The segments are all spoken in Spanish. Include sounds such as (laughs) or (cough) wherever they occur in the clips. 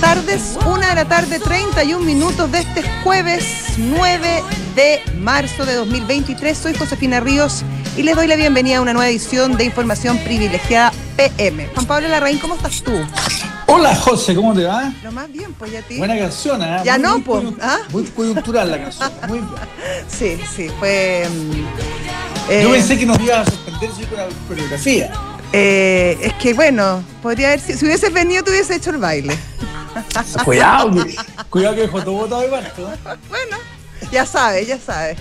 tardes, una de la tarde, 31 minutos de este jueves 9 de marzo de 2023. Soy Josefina Ríos y les doy la bienvenida a una nueva edición de Información Privilegiada PM. Juan Pablo Larraín, ¿cómo estás tú? Hola José, ¿cómo te va? Lo más bien, pues ya ti. Buena canción, ¿eh? Ya Muy- no, muy pues, coyun- ¿ah? Muy coyuntural la canción, muy bien. (laughs) Sí, sí, fue. mm, eh, Yo pensé que nos ibas a sorprender con la coreografía. Eh, es que bueno, podría haber sido. Si hubieses venido, te hubiese hecho el baile. (laughs) Cuidado, que, cuidado que dejó todo botado de. Bueno, ya sabes, ya sabes.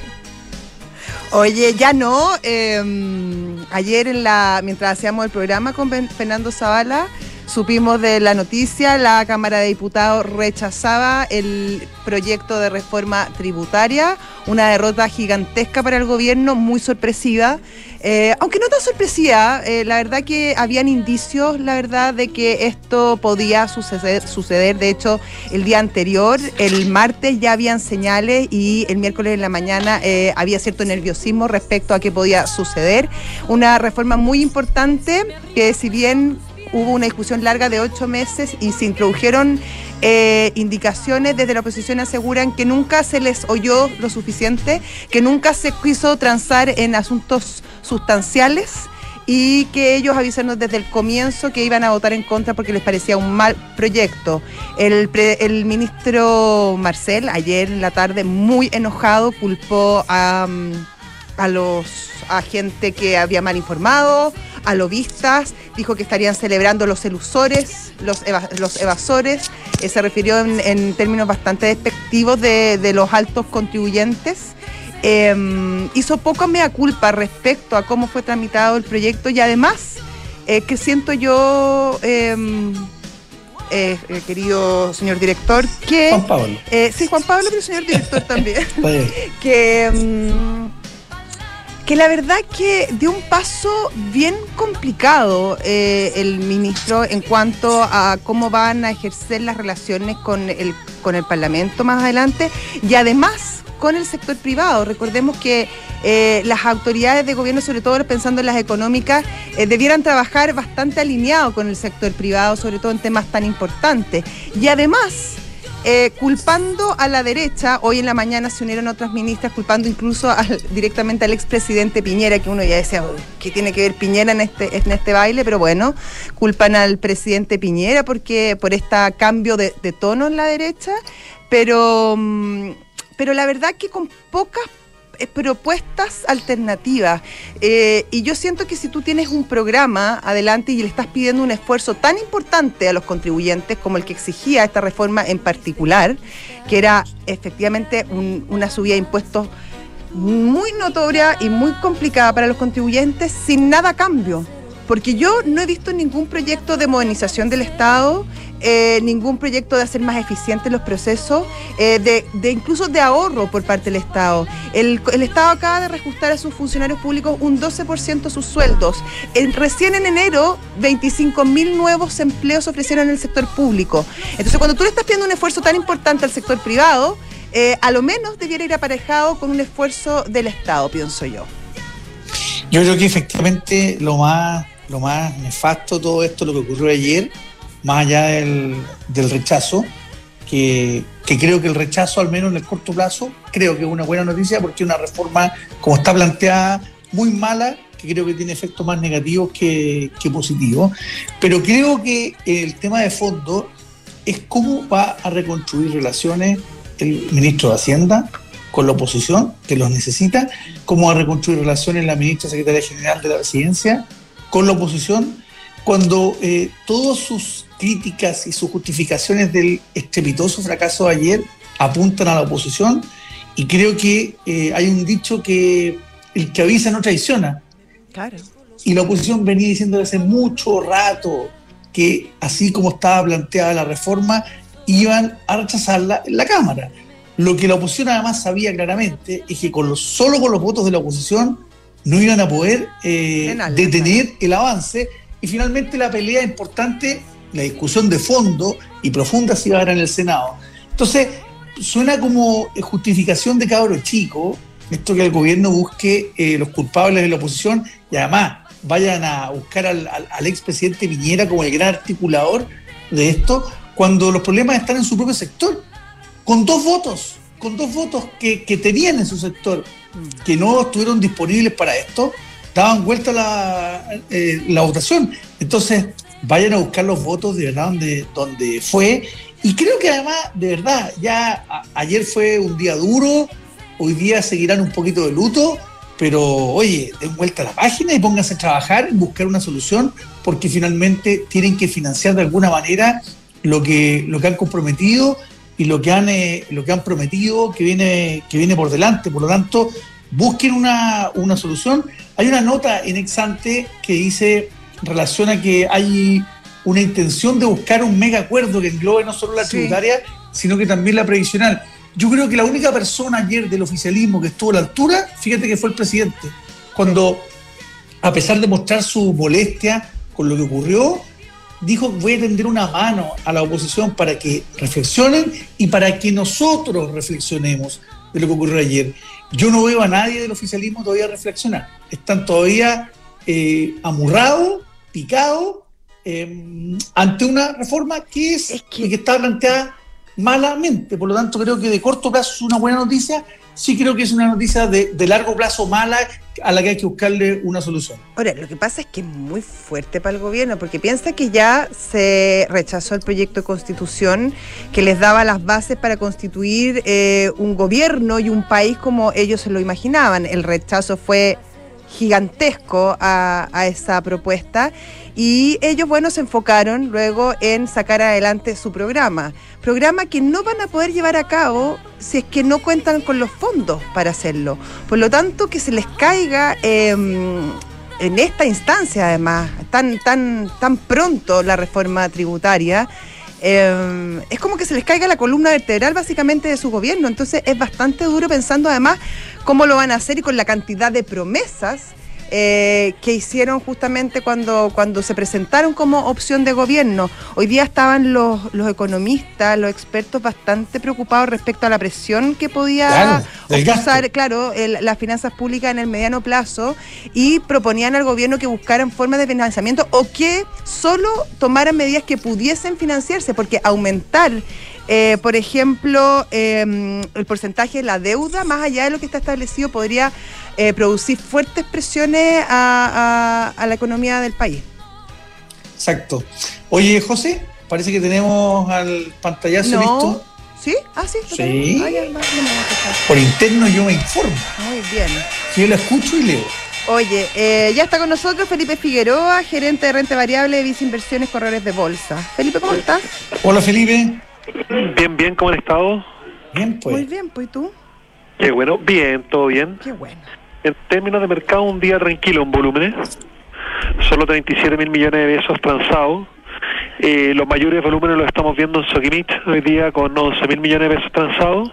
Oye, ya no. eh, ayer en la, mientras hacíamos el programa con Fernando Zavala, supimos de la noticia, la Cámara de Diputados rechazaba el proyecto de reforma tributaria, una derrota gigantesca para el gobierno, muy sorpresiva. Eh, aunque no tan sorpresiva, eh, la verdad que habían indicios, la verdad, de que esto podía suceder, suceder. De hecho, el día anterior, el martes, ya habían señales y el miércoles en la mañana eh, había cierto nerviosismo respecto a qué podía suceder. Una reforma muy importante que si bien hubo una discusión larga de ocho meses y se introdujeron eh, indicaciones desde la oposición aseguran que nunca se les oyó lo suficiente, que nunca se quiso transar en asuntos sustanciales y que ellos avisaron desde el comienzo que iban a votar en contra porque les parecía un mal proyecto. El, pre- el ministro Marcel ayer en la tarde muy enojado culpó a, mm, a los a gente que había mal informado, a lobistas, dijo que estarían celebrando los elusores, los, eva- los evasores, eh, se refirió en, en términos bastante despectivos de, de los altos contribuyentes. Eh, hizo poco mea culpa respecto a cómo fue tramitado el proyecto y además eh, que siento yo, eh, eh, querido señor director, que... Juan Pablo. sí, Juan Pablo, pero señor director también (laughs) (laughs) que, mm, que la verdad que dio un paso bien complicado eh, el ministro en cuanto a cómo van a ejercer las relaciones con el, con el Parlamento más adelante y además con el sector privado. Recordemos que eh, las autoridades de gobierno, sobre todo pensando en las económicas, eh, debieran trabajar bastante alineado con el sector privado, sobre todo en temas tan importantes. Y además, eh, culpando a la derecha, hoy en la mañana se unieron otras ministras culpando incluso al- directamente al expresidente Piñera, que uno ya decía, "Uy, ¿qué tiene que ver Piñera en este, en este baile? Pero bueno, culpan al presidente Piñera porque por este cambio de, de tono en la derecha, pero, mm, pero la verdad que con pocas propuestas alternativas. Eh, y yo siento que si tú tienes un programa adelante y le estás pidiendo un esfuerzo tan importante a los contribuyentes como el que exigía esta reforma en particular, que era efectivamente un- una subida de impuestos muy notoria y muy complicada para los contribuyentes sin nada cambio. Porque yo no he visto ningún proyecto de modernización del Estado, eh, ningún proyecto de hacer más eficientes los procesos, eh, de, de incluso de ahorro por parte del Estado. El, Estado acaba de reajustar a sus funcionarios públicos un 12% sus sueldos. Recién en enero, 25 mil nuevos empleos se ofrecieron en el sector público. Entonces, cuando tú le estás pidiendo un esfuerzo tan importante al sector privado, eh, a lo menos debiera ir aparejado con un esfuerzo del Estado, pienso yo. Yo creo que efectivamente lo más, lo más nefasto todo esto, lo que ocurrió ayer, más allá del, del rechazo, que, que creo que el rechazo, al menos en el corto plazo, creo que es una buena noticia porque es una reforma, como está planteada, muy mala, que creo que tiene efectos más negativos que, que positivos. Pero creo que el tema de fondo es cómo va a reconstruir relaciones el ministro de Hacienda con la oposición, que los necesita, cómo va a reconstruir relaciones la ministra secretaria general de la presidencia con la oposición, cuando eh, todas sus críticas y sus justificaciones del estrepitoso fracaso de ayer apuntan a la oposición, y creo que eh, hay un dicho que el que avisa no traiciona, Claro. y la oposición venía diciendo hace mucho rato que así como estaba planteada la reforma, iban a rechazarla en la Cámara. Lo que la oposición además sabía claramente es que con los, solo con los votos de la oposición no iban a poder eh, detener el avance. Y finalmente la pelea importante, la discusión de fondo y profunda se iba a dar en el Senado. Entonces, suena como justificación de cabro chico, esto que el gobierno busque eh, los culpables de la oposición y además vayan a buscar al, al, al expresidente Piñera como el gran articulador de esto, cuando los problemas están en su propio sector, con dos votos, con dos votos que, tenían en su sector, que no estuvieron disponibles para esto, daban vuelta la, eh, la votación. Entonces, vayan a buscar los votos de verdad donde, donde fue. Y creo que además, de verdad, ya ayer fue un día duro, hoy día seguirán un poquito de luto, pero oye, den vuelta a la página y pónganse a trabajar buscar una solución, porque finalmente tienen que financiar de alguna manera lo que, lo que han comprometido y lo que han, eh, lo que han prometido que viene, que viene por delante. Por lo tanto, busquen una, una solución. Hay una nota en Exante que dice, relaciona que hay una intención de buscar un mega acuerdo que englobe no solo la tributaria, sino que también la previsional. Yo creo que la única persona ayer del oficialismo que estuvo a la altura, fíjate que fue el presidente, cuando, a pesar de mostrar su molestia con lo que ocurrió, dijo voy a tender una mano a la oposición para que reflexionen y para que nosotros reflexionemos de lo que ocurrió ayer. Yo no veo a nadie del oficialismo todavía reflexionar. Están todavía eh, amurrados, picados, eh, ante una reforma que es, que... que está planteada malamente. Por lo tanto, creo que de corto plazo es una buena noticia. Sí creo que es una noticia de, de, largo plazo mala a la que hay que buscarle una solución. Ahora, lo que pasa es que es muy fuerte para el gobierno, porque piensa que ya se rechazó el proyecto de constitución que les daba las bases para constituir eh, un gobierno y un país como ellos se lo imaginaban. El rechazo fue gigantesco a, a esa propuesta y ellos, bueno, se enfocaron luego en sacar adelante su programa. Programa que no van a poder llevar a cabo si es que no cuentan con los fondos para hacerlo. Por lo tanto, que se les caiga eh, en esta instancia, además, tan, tan, tan pronto la reforma tributaria. Eh, es como que se les caiga la columna vertebral básicamente de su gobierno. Entonces es bastante duro pensando además cómo lo van a hacer y con la cantidad de promesas eh, que hicieron justamente cuando, cuando se presentaron como opción de gobierno. Hoy día estaban los, los economistas, los expertos bastante preocupados respecto a la presión que podía usar, claro, las finanzas públicas en el mediano plazo y proponían al gobierno que buscaran formas de financiamiento o que solo tomaran medidas que pudiesen financiarse, porque aumentar eh, por ejemplo, em, el porcentaje de la deuda, más allá de lo que está establecido, podría eh, producir fuertes presiones a, la economía del país. Exacto. Oye, José, parece que tenemos al pantallazo no. listo. ¿Sí? Ah, sí. Sí. Por interno yo me informo. Muy bien. Yo lo escucho y leo. Oye, eh, ya está con nosotros Felipe Figueroa, gerente de renta variable de Vice Inversiones Corredores de Bolsa. Felipe, ¿cómo estás? Hola, Felipe. Bien, bien, ¿cómo han estado? Bien, pues. Muy bien, pues, ¿y tú? Qué bueno, bien, todo bien. Qué bueno. En términos de mercado, un día tranquilo en volúmenes. Solo 37 mil millones de pesos transados. Eh, los mayores volúmenes los estamos viendo en Soquimich hoy día con 11 mil millones de pesos transados.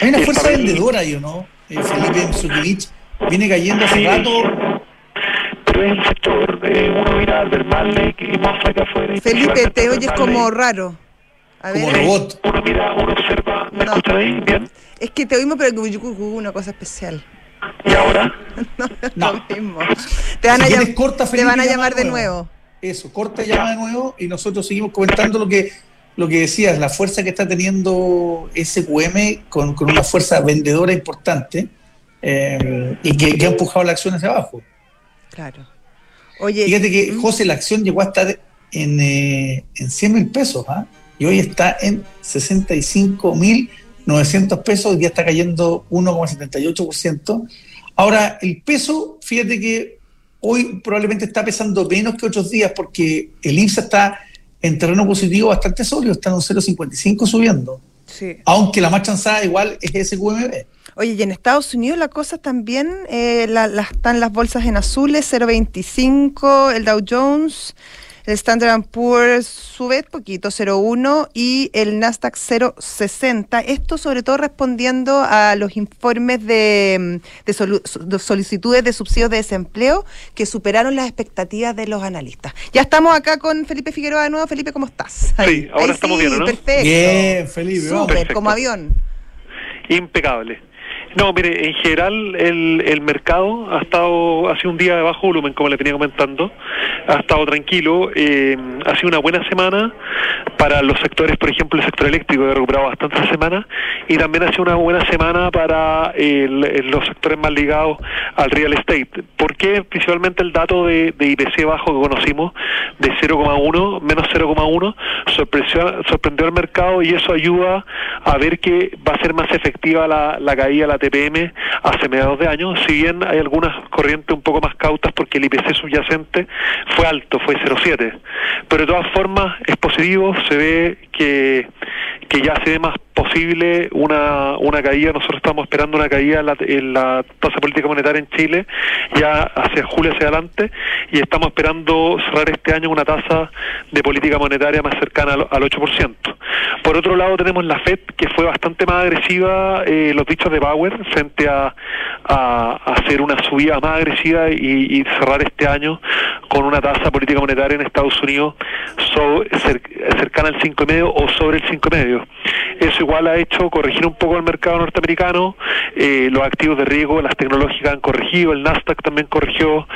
Hay una fuerza vendedora ahí, ¿no? Eh, Felipe en Soquimich viene cayendo hace sí. rato. Pero es el sector, eh, uno mira al mal y más acá afuera. Felipe, te oyes como raro. A como ver, robot. Uno mira, uno observa. ¿Me no. escuchan ahí? Bien. Es que te oímos, pero una cosa especial. ¿Y ahora? (laughs) no, no. Lo mismo. Te van, si a, llam corta, te van a llamar de nuevo. Eso, corta y llama de nuevo y nosotros seguimos comentando lo que lo que decías, la fuerza que está teniendo SQM con, con una fuerza vendedora importante eh, y que, que, ha empujado la acción hacia abajo. Claro. Oye, Fíjate que, José, la acción llegó a estar en, eh, en 100 mil pesos ¿ah? Y hoy está en 65 mil 900 pesos, hoy día está cayendo 1,78%. Ahora, el peso, fíjate que hoy probablemente está pesando menos que otros días porque el INSA está en terreno positivo bastante sólido, está en un 0,55 subiendo. Sí. Aunque la más chanzada igual es SQMB. Oye, y en Estados Unidos la cosa también, eh, la, la, están las bolsas en azules, 0,25, el Dow Jones el Standard Poor's sube poquito, 0,1 y el Nasdaq 0,60. Esto sobre todo respondiendo a los informes de, de, solu, de, solicitudes de subsidios de desempleo que superaron las expectativas de los analistas. Ya estamos acá con Felipe Figueroa de nuevo. Felipe, ¿cómo estás? Ahí. Sí, ahora Ahí estamos sí, bien, ¿no? Perfecto. Bien, Felipe. Súper, como avión. Impecable. No, mire, en general el, el mercado ha estado, ha sido un día de bajo volumen, como le venía comentando, ha estado tranquilo, eh, ha sido una buena semana para los sectores, por ejemplo, el sector eléctrico que ha recuperado bastante esta semana y también ha sido una buena semana para los sectores más ligados al real estate. ¿Por qué? Principalmente el dato de, IPC bajo que conocimos de 0,1, menos 0,1, sorprendió, sorprendió al mercado y eso ayuda a ver que va a ser más efectiva la, la caída de la TPM hace mediados de año, si bien hay algunas corrientes un poco más cautas porque el IPC subyacente fue alto, fue 0,7. Pero de todas formas es positivo, se ve que, que ya se ve más posible una, una caída, nosotros estamos esperando una caída en la, tasa política monetaria en Chile ya hacia julio hacia adelante y estamos esperando cerrar este año una tasa de política monetaria más cercana al, 8%. Por otro lado tenemos la FED que fue bastante más agresiva, eh, los dichos de Bauer, frente a, hacer una subida más agresiva y, cerrar este año con una tasa política monetaria en Estados Unidos cercana al 5,5 o sobre el 5,5. Eso igual ha hecho corregir un poco el mercado norteamericano, eh, los activos de riesgo, las tecnológicas han corregido, el Nasdaq también corrigió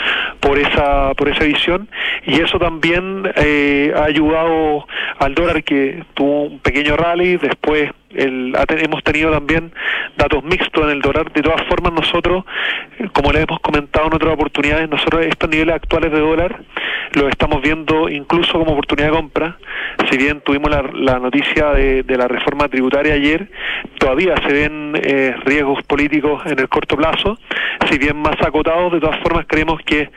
por esa por esa visión y eso también eh, ha ayudado al dólar que tuvo un pequeño rally, después el, hemos tenido también datos mixtos en el dólar. De todas formas, nosotros, como les hemos comentado en otras oportunidades, nosotros estos niveles actuales de dólar los estamos viendo incluso como oportunidad de compra. Si bien tuvimos la, noticia de, la reforma tributaria ayer, todavía se ven eh, riesgos políticos en el corto plazo. Si bien más acotados, de todas formas creemos que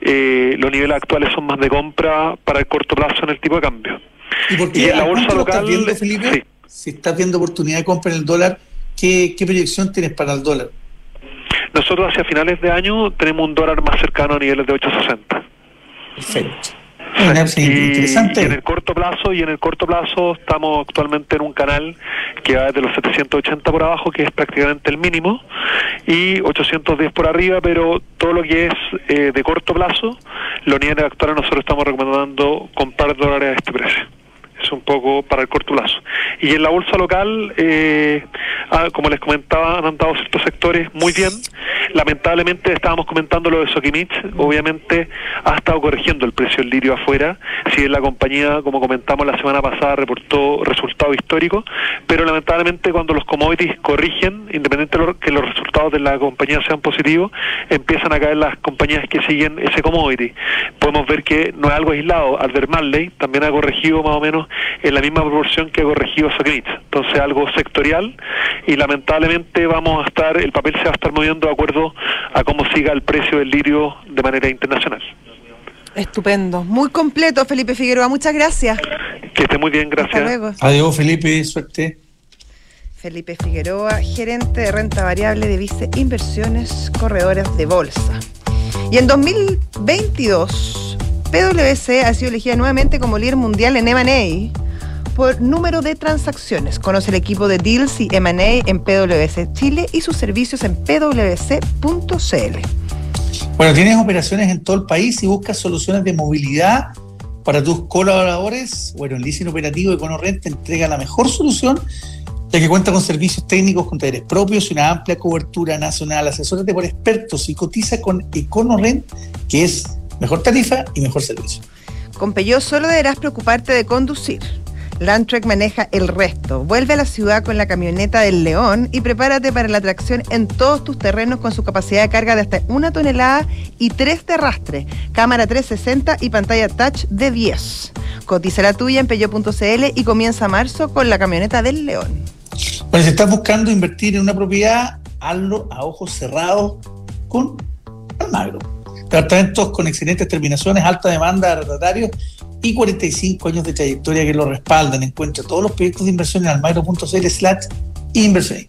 eh, los niveles actuales son más de compra para el corto plazo en el tipo de cambio. ¿Y, en la bolsa local, Felipe? Si estás viendo oportunidad de compra en el dólar, ¿qué, proyección tienes para el dólar? Nosotros hacia finales de año tenemos un dólar más cercano a niveles de 860. Perfecto. interesante. Y en el corto plazo y en el corto plazo estamos actualmente en un canal que va desde los 780 por abajo, que es prácticamente el mínimo, y 810 por arriba, pero todo lo que es eh, de corto plazo, los niveles actuales nosotros estamos recomendando comprar dólares a este precio es un poco para el corto plazo. Y en la bolsa local, eh, ah, como les comentaba, han andado ciertos sectores muy bien. Lamentablemente estábamos comentando lo de Sokimich, obviamente ha estado corrigiendo el precio del lirio afuera, si bien la compañía, como comentamos la semana pasada, reportó resultados históricos, pero lamentablemente cuando los commodities corrigen, independientemente de que los resultados de la compañía sean positivos, empiezan a caer las compañías que siguen ese commodity. Podemos ver que no es algo aislado, Albert Marley también ha corregido más o menos en la misma proporción que ha corregido Sokimich. Entonces algo sectorial y lamentablemente vamos a estar, el papel se va a estar moviendo de acuerdo a cómo siga el precio del lirio de manera internacional. Estupendo, muy completo Felipe Figueroa, muchas gracias. Que esté muy bien, gracias. Hasta luego. Adiós Felipe, suerte. Felipe Figueroa, gerente de renta variable de Vice Inversiones Corredores de Bolsa. Y en 2022 PwC ha sido elegida nuevamente como líder mundial en M&A por número de transacciones. Conoce el equipo de Deals y M&A en PwC Chile y sus servicios en pwc.cl. Bueno, tienes operaciones en todo el país y buscas soluciones de movilidad para tus colaboradores. Bueno, el leasing operativo de EconoRent te entrega la mejor solución ya que cuenta con servicios técnicos con talleres propios y una amplia cobertura nacional. Asesórate por expertos y cotiza con EconoRent, que es mejor tarifa y mejor servicio. Con Peugeot solo deberás preocuparte de conducir. Landtrek maneja el resto. Vuelve a la ciudad con la camioneta del León y prepárate para la tracción en todos tus terrenos con su capacidad de carga de hasta una tonelada y tres de arrastre, cámara 360 y pantalla touch de 10. Cotiza la tuya en peyo.cl y comienza marzo con la camioneta del León. Bueno, si estás buscando invertir en una propiedad, hazlo a ojos cerrados con Almagro Departamentos con excelentes terminaciones, alta demanda de arrendatarios y 45 años de trayectoria que lo respaldan. Encuentra todos los proyectos de inversión en almagro.cl slash inversión.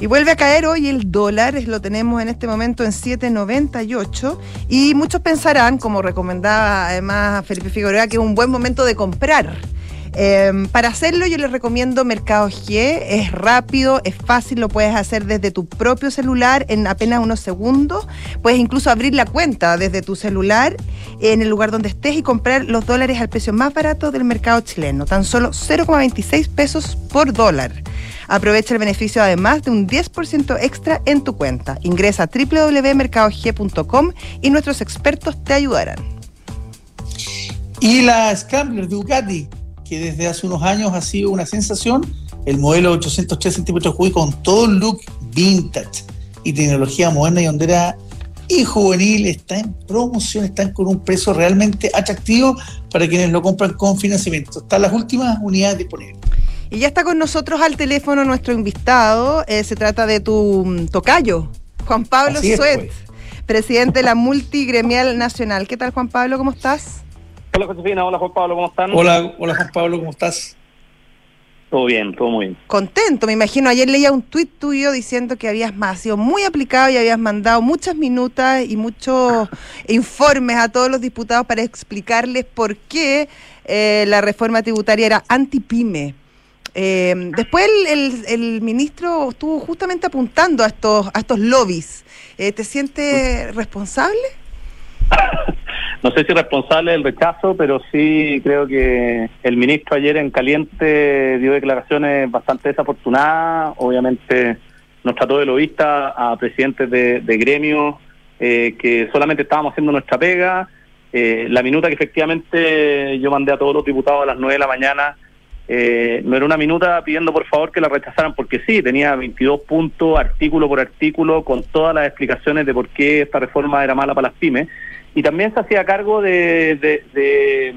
Y vuelve a caer hoy el dólar, lo tenemos en este momento en 7.98 y muchos pensarán, como recomendaba además Felipe Figueroa, que es un buen momento de comprar. Em, para hacerlo yo les recomiendo Mercado G, es rápido, es fácil, lo puedes hacer desde tu propio celular en apenas unos segundos. Puedes incluso abrir la cuenta desde tu celular en el lugar donde estés y comprar los dólares al precio más barato del mercado chileno, tan solo 0,26 pesos por dólar. Aprovecha el beneficio además de un 10% extra en tu cuenta. Ingresa a www.mercadog.com y nuestros expertos te ayudarán. Y la Scrambler Ducati que desde hace unos años ha sido una sensación, el modelo 803 centímetros cúbicos con todo el look vintage y tecnología moderna y hondera y juvenil está en promoción, están con un precio realmente atractivo para quienes lo compran con financiamiento. Están las últimas unidades disponibles. Y ya está con nosotros al teléfono nuestro invitado. Eh, se trata de tu mm, tocayo, Juan Pablo Suet, pues. presidente de la Multigremial Nacional. ¿Qué tal, Juan Pablo? ¿Cómo estás? Hola, Josefina. Hola, Juan Pablo. ¿Cómo están? Hola, hola Juan Pablo. ¿Cómo estás? Todo bien, todo muy bien. Contento, me imagino. Ayer leía un tuit tuyo diciendo que habías sido muy aplicado y habías mandado muchas minutas y muchos (laughs) informes a todos los diputados para explicarles por qué eh, la reforma tributaria era anti-pyme. Eh, después el, ministro estuvo justamente apuntando a estos, a estos lobbies. Eh, ¿Te sientes responsable? (laughs) no sé si responsable del rechazo, pero sí creo que el ministro ayer en caliente dio declaraciones bastante desafortunadas. Obviamente nos trató de lobista a presidentes de, gremios eh, que solamente estábamos haciendo nuestra pega. Eh, la minuta que efectivamente yo mandé a todos los diputados a las 9 de la mañana eh, no era una minuta pidiendo por favor que la rechazaran porque sí, tenía 22 puntos, artículo por artículo, con todas las explicaciones de por qué esta reforma era mala para las pymes y también se hacía cargo de, de,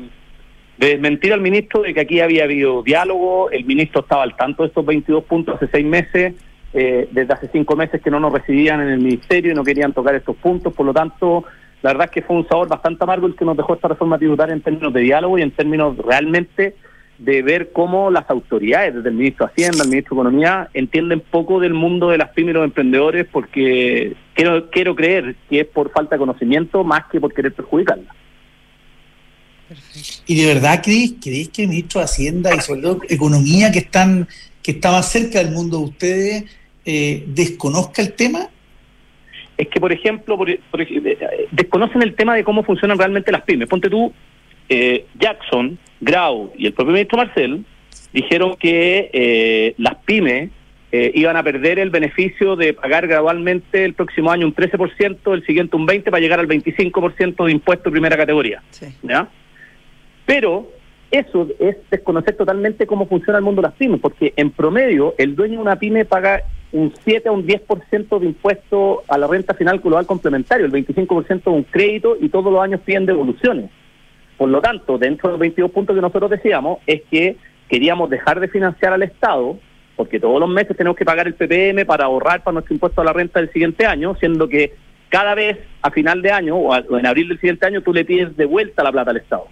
desmentir al ministro de que aquí había habido diálogo, el ministro estaba al tanto de estos 22 puntos hace seis meses, eh, desde hace cinco meses que no nos recibían en el ministerio y no querían tocar estos puntos, por lo tanto, la verdad es que fue un sabor bastante amargo el que nos dejó esta reforma tributaria en términos de diálogo y en términos realmente de ver cómo las autoridades, desde el ministro de Hacienda, el ministro de Economía, entienden poco del mundo de las pymes y los emprendedores porque quiero, quiero creer que es por falta de conocimiento más que por querer perjudicarla. ¿Y de verdad crees, crees que el ministro de Hacienda y sobre todo Economía, que están que está más cerca del mundo de ustedes, eh, desconozca el tema? Es que, por ejemplo, por, eh, desconocen el tema de cómo funcionan realmente las pymes. Ponte tú, eh, Jackson, Grau y el propio ministro Marcel dijeron que eh, las pymes eh, iban a perder el beneficio de pagar gradualmente el próximo año un 13%, el siguiente un 20% para llegar al 25% de impuesto de primera categoría. ¿ya? Pero eso es desconocer totalmente cómo funciona el mundo de las pymes, porque en promedio el dueño de una pyme paga un 7 a un 10% de impuesto a la renta final global complementario, el 25% de un crédito y todos los años piden devoluciones. Por lo tanto, dentro de los 22 puntos que nosotros decíamos, es que queríamos dejar de financiar al Estado, porque todos los meses tenemos que pagar el PPM para ahorrar para nuestro impuesto a la renta del siguiente año, siendo que cada vez a final de año o, en abril del siguiente año tú le pides de vuelta la plata al Estado.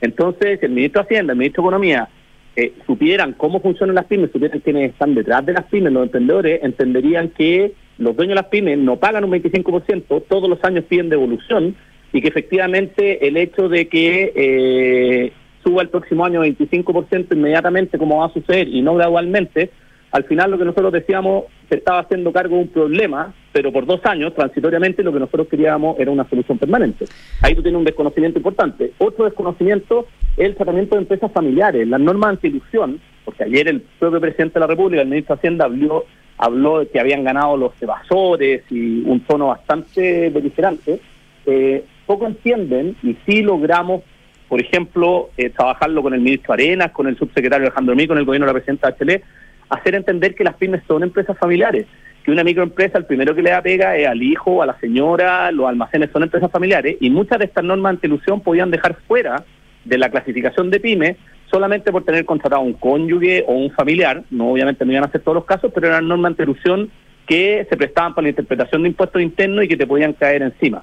Entonces, el ministro de Hacienda, el ministro de Economía, eh, supieran cómo funcionan las pymes, supieran quiénes están detrás de las pymes, los emprendedores, entenderían que los dueños de las pymes no pagan un 25%, todos los años piden devolución y que efectivamente el hecho de que eh, suba el próximo año 25% inmediatamente, como va a suceder, y no gradualmente, al final lo que nosotros decíamos se estaba haciendo cargo de un problema, pero por dos años, transitoriamente, lo que nosotros queríamos era una solución permanente. Ahí tú tienes un desconocimiento importante. Otro desconocimiento es el tratamiento de empresas familiares. Las normas anti-ilusión, porque ayer el propio presidente de la República, el ministro de Hacienda, habló, habló de que habían ganado los evasores y un tono bastante beligerante. Eh, poco entienden y sí logramos, por ejemplo, eh, trabajarlo con el ministro Arenas, con el subsecretario Alejandro Mí, con el gobierno de la presidenta Bachelet, hacer entender que las pymes son empresas familiares, que una microempresa el primero que le da pega es al hijo, a la señora, los almacenes son empresas familiares y muchas de estas normas ante ilusión podían dejar fuera de la clasificación de pymes solamente por tener contratado un cónyuge o un familiar, no obviamente no iban a ser todos los casos, pero eran normas ante ilusión que se prestaban para la interpretación de impuestos internos y que te podían caer encima.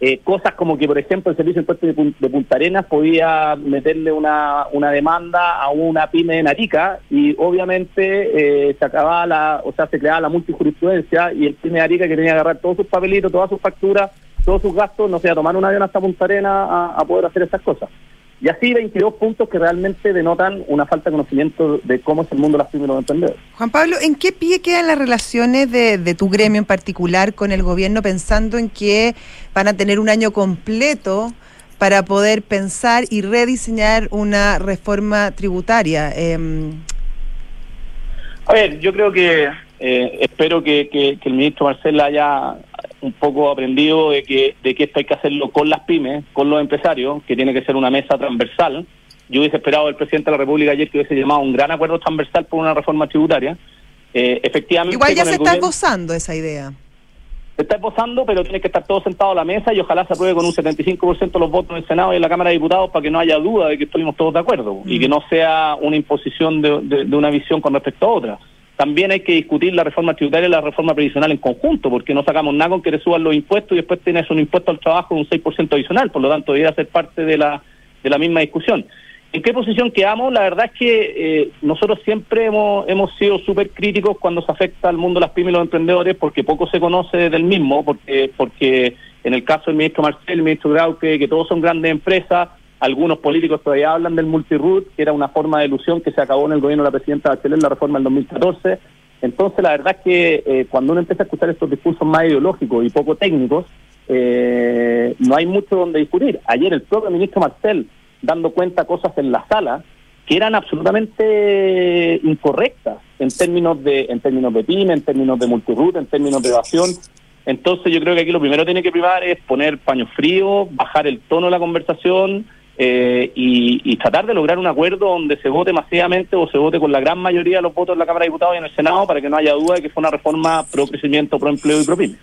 Eh, cosas como que, por ejemplo, el Servicio de Impuestos de, Punta Arenas podía meterle una, una demanda a una pyme en Arica y obviamente eh, se acababa la, o sea, se creaba la multijurisprudencia y el pyme de Arica que tenía que agarrar todos sus papelitos, todas sus facturas, todos sus gastos, no sé, a tomar un avión hasta Punta Arenas a poder hacer estas cosas. Y así 22 puntos que realmente denotan una falta de conocimiento de cómo es el mundo de las pymes y los emprendedores. Juan Pablo, ¿en qué pie quedan las relaciones de, de, tu gremio en particular con el gobierno pensando en que van a tener un año completo para poder pensar y rediseñar una reforma tributaria? Eh... A ver, yo creo que eh, espero que, que, el ministro Marcela haya un poco aprendido de que, de que esto hay que hacerlo con las pymes, con los empresarios, que tiene que ser una mesa transversal, yo hubiese esperado del presidente de la República ayer que hubiese llamado un gran acuerdo transversal por una reforma tributaria. Eh, efectivamente, Igual ya se está esbozando esa idea. Se está esbozando, pero tiene que estar todo sentado a la mesa y ojalá se apruebe con un 75% de los votos en el Senado y en la Cámara de Diputados para que no haya duda de que estuvimos todos de acuerdo y que no sea una imposición de, de una visión con respecto a otra también hay que discutir la reforma tributaria y la reforma previsional en conjunto, porque no sacamos nada con que le suban los impuestos y después tienes un impuesto al trabajo de un 6% adicional, por lo tanto debería ser parte de la, de la misma discusión. ¿En qué posición quedamos? La verdad es que eh, nosotros siempre hemos, hemos sido súper críticos cuando se afecta al mundo de las pymes y los emprendedores, porque poco se conoce del mismo, porque, porque en el caso del ministro Marcel, el ministro Grauque, que todos son grandes empresas, algunos políticos todavía hablan del multiroot, que era una forma de ilusión que se acabó en el gobierno de la presidenta Bachelet, la reforma del 2014. Entonces, la verdad es que eh, cuando uno empieza a escuchar estos discursos más ideológicos y poco técnicos, eh, no hay mucho donde discutir. Ayer el propio ministro Marcel, dando cuenta cosas en la sala que eran absolutamente incorrectas en términos de en términos de PYME, en términos de multiroot, en términos de evasión. Entonces yo creo que aquí lo primero que tiene que primar es poner paño frío, bajar el tono de la conversación, eh, y, tratar de lograr un acuerdo donde se vote masivamente o se vote con la gran mayoría de los votos en la Cámara de Diputados y en el Senado para que no haya duda de que fue una reforma pro crecimiento, pro empleo y pro pyme.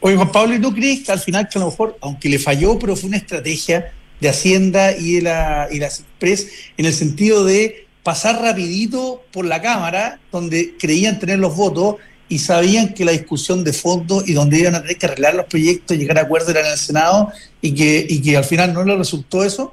Oye, Juan Pablo, ¿y tú crees que al final, que a lo mejor, aunque le falló, pero fue una estrategia de Hacienda y de la, y las Express en el sentido de pasar rapidito por la Cámara, donde creían tener los votos y sabían que la discusión de fondo y donde iban a tener que arreglar los proyectos, llegar a acuerdos era en el Senado y que, y que al final no le resultó eso?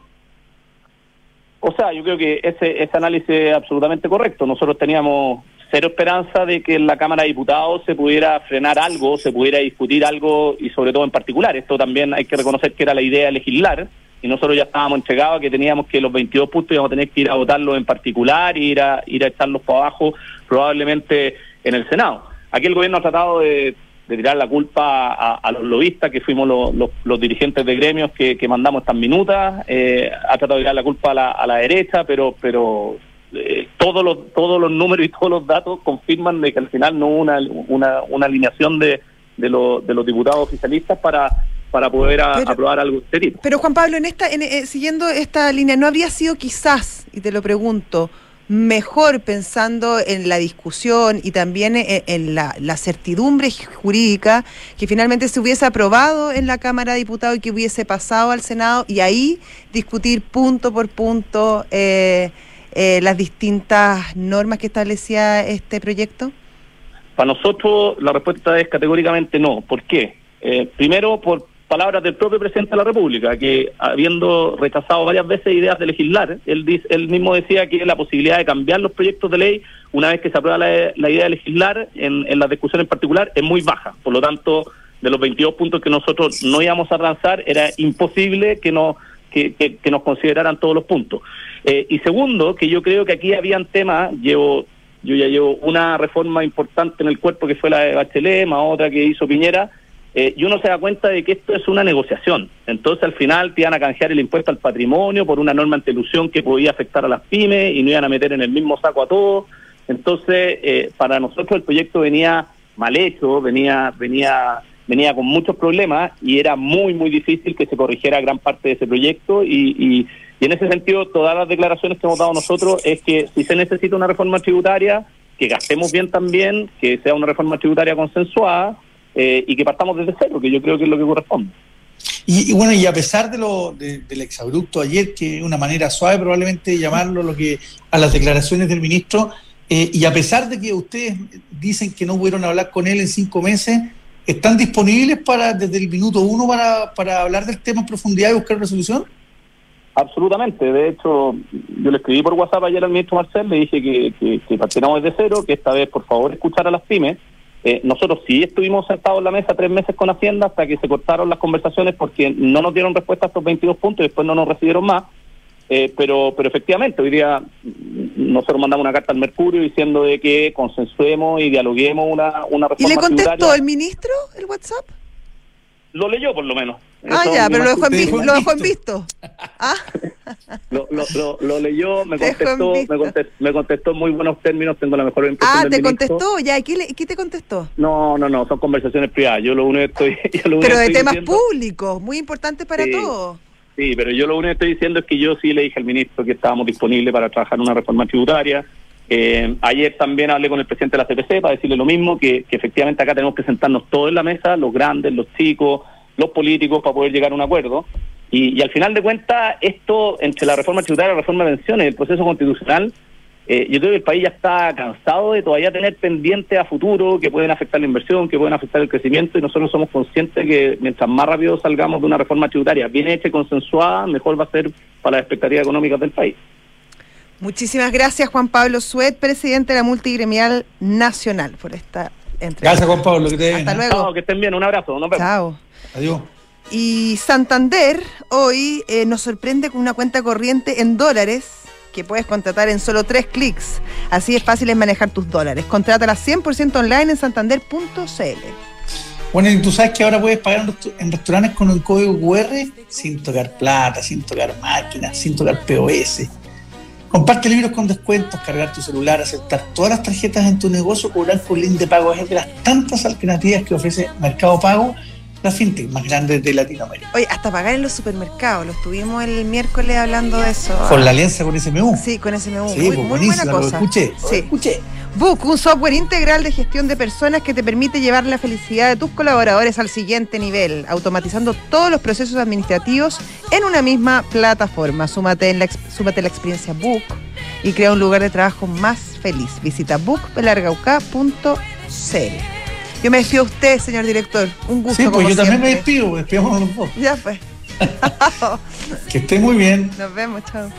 O sea, yo creo que ese, ese análisis es absolutamente correcto. Nosotros teníamos cero esperanza de que en la Cámara de Diputados se pudiera frenar algo, se pudiera discutir algo y sobre todo en particular. Esto también hay que reconocer que era la idea de legislar y nosotros ya estábamos entregados que teníamos que los 22 puntos íbamos a tener que ir a votarlos en particular y ir a, ir a echarlos para abajo probablemente en el Senado. Aquí el gobierno ha tratado de de tirar la culpa a, los lobistas, que fuimos los, dirigentes de gremios que, mandamos estas minutas, eh, ha tratado de tirar la culpa a la, derecha, pero pero eh, todos los todos los números y todos los datos confirman de que al final no hubo una, una, una alineación de, de, de los diputados oficialistas para para poder aprobar algo de Pero Juan Pablo, en esta en, eh, siguiendo esta línea, ¿no habría sido quizás, y te lo pregunto, mejor pensando en la discusión y también en, la, certidumbre jurídica que finalmente se hubiese aprobado en la Cámara de Diputados y que hubiese pasado al Senado y ahí discutir punto por punto eh, eh, las distintas normas que establecía este proyecto? Para nosotros la respuesta es categóricamente no. ¿Por qué? Eh, primero, por, palabras del propio presidente de la República, que habiendo rechazado varias veces ideas de legislar, él, él mismo decía que la posibilidad de cambiar los proyectos de ley una vez que se aprueba la, idea de legislar en, en la discusión en particular es muy baja. Por lo tanto, de los 22 puntos que nosotros no íbamos a avanzar, era imposible que, no, que, que, nos consideraran todos los puntos. Eh, y segundo, que yo creo que aquí habían temas, llevo yo ya llevo una reforma importante en el cuerpo que fue la de Bachelet, más otra que hizo Piñera, eh, y uno se da cuenta de que esto es una negociación. Entonces al final te iban a canjear el impuesto al patrimonio por una norma ilusión que podía afectar a las pymes y no iban a meter en el mismo saco a todos. Entonces eh, para nosotros el proyecto venía mal hecho, venía, venía, venía con muchos problemas y era muy, muy difícil que se corrigiera gran parte de ese proyecto y, y, y en ese sentido todas las declaraciones que hemos dado nosotros es que si se necesita una reforma tributaria, que gastemos bien también, que sea una reforma tributaria consensuada, eh, y que partamos desde cero, que yo creo que es lo que corresponde. Y, bueno, y a pesar de lo del exabrupto ayer, que es una manera suave probablemente de llamarlo lo que a las declaraciones del ministro, eh, y a pesar de que ustedes dicen que no pudieron hablar con él en cinco meses, ¿están disponibles para desde el minuto uno para, para hablar del tema en profundidad y buscar resolución? Absolutamente. De hecho, yo le escribí por WhatsApp ayer al ministro Marcel, le dije que, que, que partiéramos desde cero, que esta vez, por favor, escuchar a las pymes, eh, nosotros sí estuvimos sentados en la mesa tres meses con Hacienda hasta que se cortaron las conversaciones porque no nos dieron respuesta a estos 22 puntos y después no nos recibieron más. Eh, pero, pero efectivamente, hoy día nosotros mandamos una carta al Mercurio diciendo de que consensuemos y dialoguemos una, una reforma ¿Y le contestó el ministro el WhatsApp? Lo leyó por lo menos. Ah, ya, pero lo dejó, en, lo dejó en visto. ¿Ah? (laughs) lo, lo, lo, leyó, me contestó, me contestó, me contestó en muy buenos términos, tengo la mejor impresión Ah, ¿te contestó? Ya, ¿y qué, te contestó? No, no, no, son conversaciones privadas. Yo lo único estoy... (laughs) pero de temas públicos, muy importantes para todos. sí, pero yo lo único que estoy diciendo es que yo sí le dije al ministro que estábamos disponibles para trabajar en una reforma tributaria. Eh, ayer también hablé con el presidente de la CPC para decirle lo mismo, que, efectivamente acá tenemos que sentarnos todos en la mesa, los grandes, los chicos, los políticos, para poder llegar a un acuerdo. Y, y al final de cuentas, esto entre la reforma tributaria la reforma de pensiones, el proceso constitucional, eh, yo creo que el país ya está cansado de todavía tener pendientes a futuro que pueden afectar la inversión, que pueden afectar el crecimiento y nosotros somos conscientes que mientras más rápido salgamos de una reforma tributaria bien hecha y consensuada, mejor va a ser para las expectativas económicas del país. Muchísimas gracias Juan Pablo Suet, presidente de la Multigremial Nacional, por esta entrevista. Gracias Juan Pablo, que te Hasta bien, luego. Chao, que estén bien, un abrazo. Nos vemos. Chao. Adiós. Y Santander hoy eh, nos sorprende con una cuenta corriente en dólares que puedes contratar en solo tres clics. Así es fácil es manejar tus dólares. Contrátala 100% online en santander.cl. Bueno, y tú sabes que ahora puedes pagar en restaurantes con un código QR sin tocar plata, sin tocar máquinas, sin tocar POS. Comparte libros con descuentos, cargar tu celular, aceptar todas las tarjetas en tu negocio, cobrar con link de pago. Es de las tantas alternativas que ofrece Mercado Pago, la fintech más grande de Latinoamérica. Oye, hasta pagar en los supermercados. Lo estuvimos el miércoles hablando de eso. Con la alianza con SMU. Sí, con SMU. Sí, muy, pues muy buena lo cosa. escuché, lo Sí. escuché. Book, un software integral de gestión de personas que te permite llevar la felicidad de tus colaboradores al siguiente nivel, automatizando todos los procesos administrativos en una misma plataforma. Súmate, en la, súmate a la experiencia Book y crea un lugar de trabajo más feliz. Visita bookpelargauca.cl. Yo me despido a usted, señor director. Un gusto. Sí, pues como yo también me despido, despidamos los dos. Ya fue. (laughs) Que esté muy bien. Nos vemos, chao.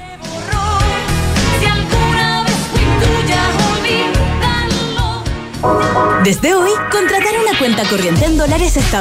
Desde hoy, contratar una cuenta corriente en dólares está